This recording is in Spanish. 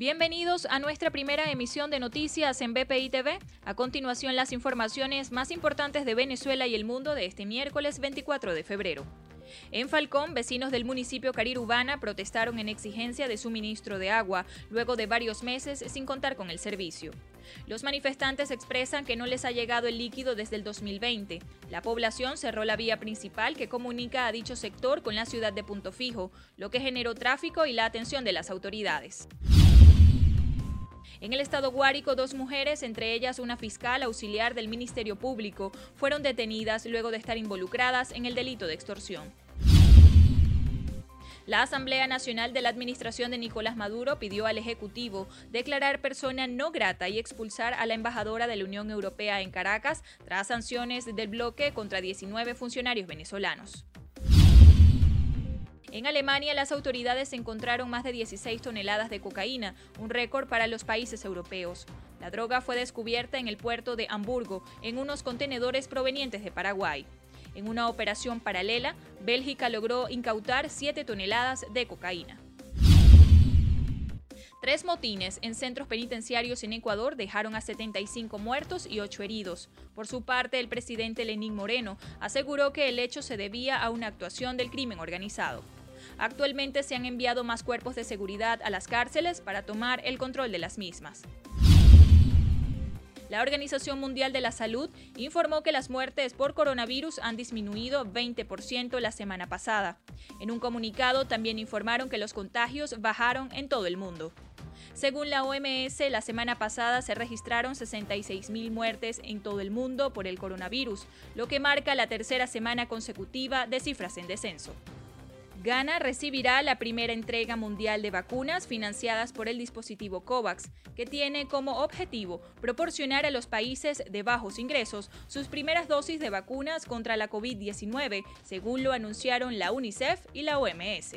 Bienvenidos a nuestra primera emisión de noticias en BPI TV. A continuación, las informaciones más importantes de Venezuela y el mundo de este miércoles 24 de febrero. En Falcón, vecinos del municipio Carirubana protestaron en exigencia de suministro de agua luego de varios meses sin contar con el servicio. Los manifestantes expresan que no les ha llegado el líquido desde el 2020. La población cerró la vía principal que comunica a dicho sector con la ciudad de Punto Fijo, lo que generó tráfico y la atención de las autoridades. En el estado Guárico, dos mujeres, entre ellas una fiscal auxiliar del Ministerio Público, fueron detenidas luego de estar involucradas en el delito de extorsión. La Asamblea Nacional de la Administración de Nicolás Maduro pidió al Ejecutivo declarar persona no grata y expulsar a la embajadora de la Unión Europea en Caracas tras sanciones del bloque contra 19 funcionarios venezolanos. En Alemania, las autoridades encontraron más de 16 toneladas de cocaína, un récord para los países europeos. La droga fue descubierta en el puerto de Hamburgo, en unos contenedores provenientes de Paraguay. En una operación paralela, Bélgica logró incautar 7 toneladas de cocaína. Tres motines en centros penitenciarios en Ecuador dejaron a 75 muertos y 8 heridos. Por su parte, el presidente Lenín Moreno aseguró que el hecho se debía a una actuación del crimen organizado. Actualmente se han enviado más cuerpos de seguridad a las cárceles para tomar el control de las mismas. La Organización Mundial de la Salud informó que las muertes por coronavirus han disminuido 20% la semana pasada. En un comunicado también informaron que los contagios bajaron en todo el mundo. Según la OMS, la semana pasada se registraron 66.000 muertes en todo el mundo por el coronavirus, lo que marca la tercera semana consecutiva de cifras en descenso. Ghana recibirá la primera entrega mundial de vacunas financiadas por el dispositivo COVAX, que tiene como objetivo proporcionar a los países de bajos ingresos sus primeras dosis de vacunas contra la COVID-19, según lo anunciaron la UNICEF y la OMS.